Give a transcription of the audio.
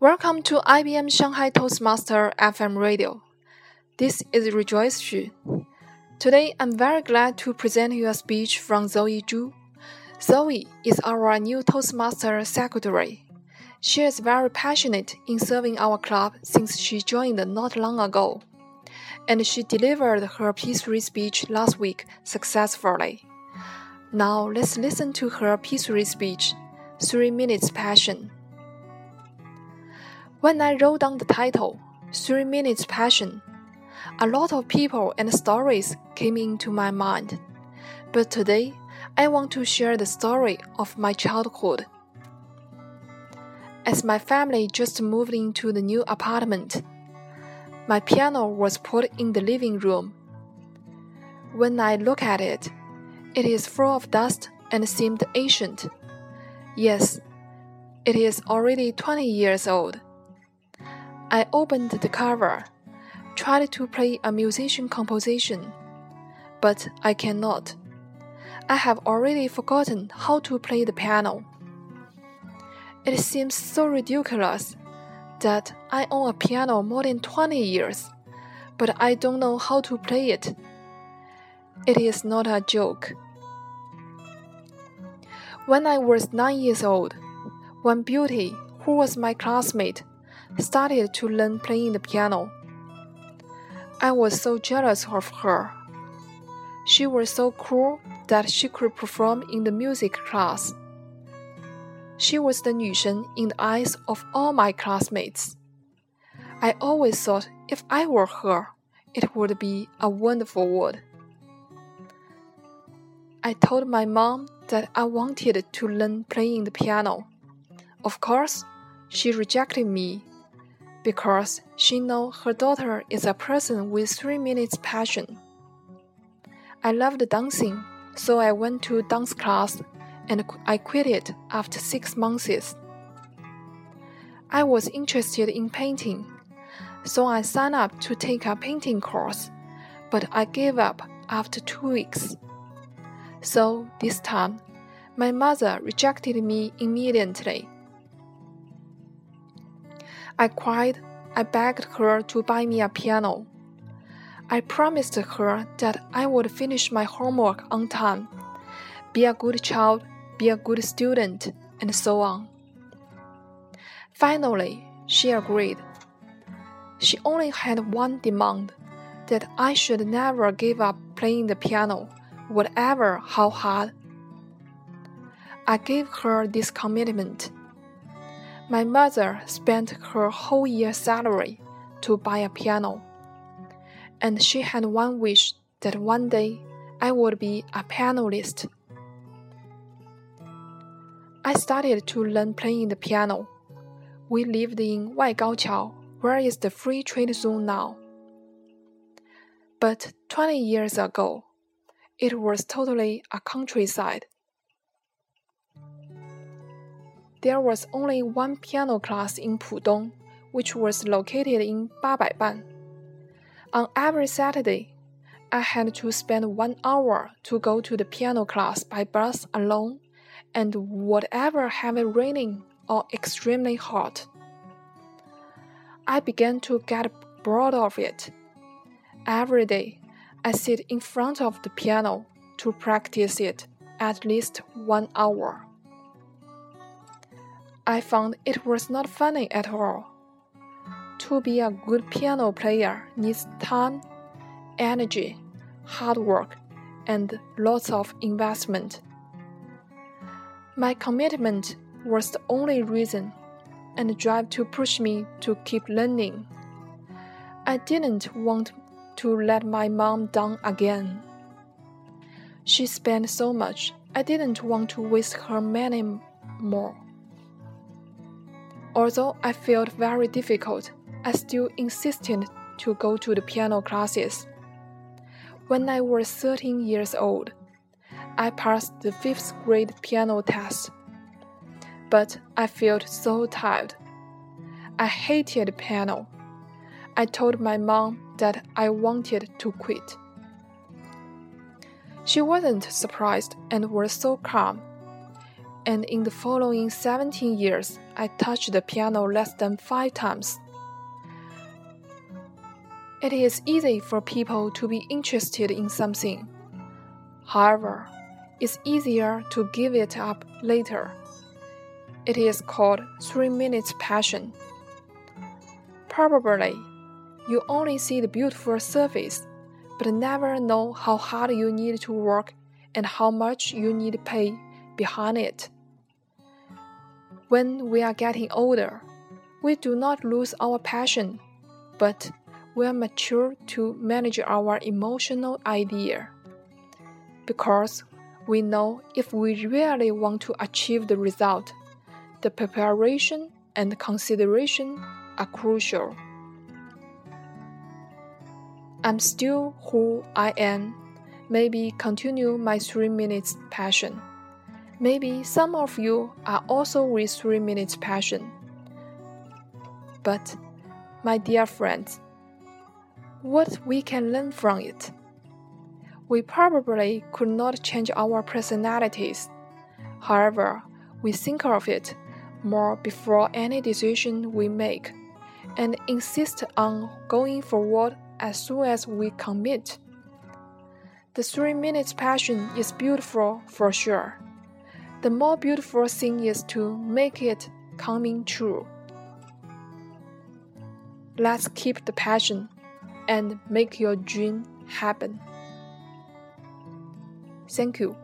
Welcome to IBM Shanghai Toastmaster FM Radio. This is Rejoice Xu. Today, I'm very glad to present you a speech from Zoe Zhu. Zoe is our new Toastmaster secretary. She is very passionate in serving our club since she joined not long ago. And she delivered her P3 speech last week successfully. Now, let's listen to her P3 speech 3 Minutes Passion. When I wrote down the title, Three Minutes Passion, a lot of people and stories came into my mind. But today, I want to share the story of my childhood. As my family just moved into the new apartment, my piano was put in the living room. When I look at it, it is full of dust and seemed ancient. Yes, it is already 20 years old. I opened the cover, tried to play a musician composition, but I cannot. I have already forgotten how to play the piano. It seems so ridiculous that I own a piano more than 20 years, but I don't know how to play it. It is not a joke. When I was nine years old, one beauty, who was my classmate, started to learn playing the piano. I was so jealous of her. She was so cool that she could perform in the music class. She was the 女神 in the eyes of all my classmates. I always thought if I were her, it would be a wonderful world. I told my mom that I wanted to learn playing the piano. Of course, she rejected me because she know her daughter is a person with three minutes passion. I loved dancing, so I went to dance class and I quit it after six months. I was interested in painting, so I signed up to take a painting course, but I gave up after two weeks. So this time, my mother rejected me immediately. I cried. I begged her to buy me a piano. I promised her that I would finish my homework on time, be a good child, be a good student, and so on. Finally, she agreed. She only had one demand that I should never give up playing the piano, whatever how hard. I gave her this commitment my mother spent her whole year's salary to buy a piano, and she had one wish that one day I would be a pianist. I started to learn playing the piano. We lived in Waigaoqiao, where is the free trade zone now. But 20 years ago, it was totally a countryside there was only one piano class in Pudong, which was located in Babaiban. On every Saturday, I had to spend one hour to go to the piano class by bus alone, and whatever heavy raining or extremely hot. I began to get bored of it. Every day, I sit in front of the piano to practice it at least one hour. I found it was not funny at all. To be a good piano player needs time, energy, hard work, and lots of investment. My commitment was the only reason and drive to push me to keep learning. I didn't want to let my mom down again. She spent so much, I didn't want to waste her money more. Although I felt very difficult, I still insisted to go to the piano classes. When I was 13 years old, I passed the fifth grade piano test. But I felt so tired. I hated piano. I told my mom that I wanted to quit. She wasn't surprised and was so calm. And in the following 17 years, I touch the piano less than five times. It is easy for people to be interested in something. However, it's easier to give it up later. It is called three minutes passion. Probably, you only see the beautiful surface, but never know how hard you need to work and how much you need to pay behind it. When we are getting older, we do not lose our passion, but we are mature to manage our emotional idea. Because we know if we really want to achieve the result, the preparation and consideration are crucial. I'm still who I am. Maybe continue my three minutes passion. Maybe some of you are also with three minutes passion. But, my dear friends, what we can learn from it? We probably could not change our personalities. However, we think of it more before any decision we make and insist on going forward as soon as we commit. The three minutes passion is beautiful for sure. The more beautiful thing is to make it coming true. Let's keep the passion and make your dream happen. Thank you.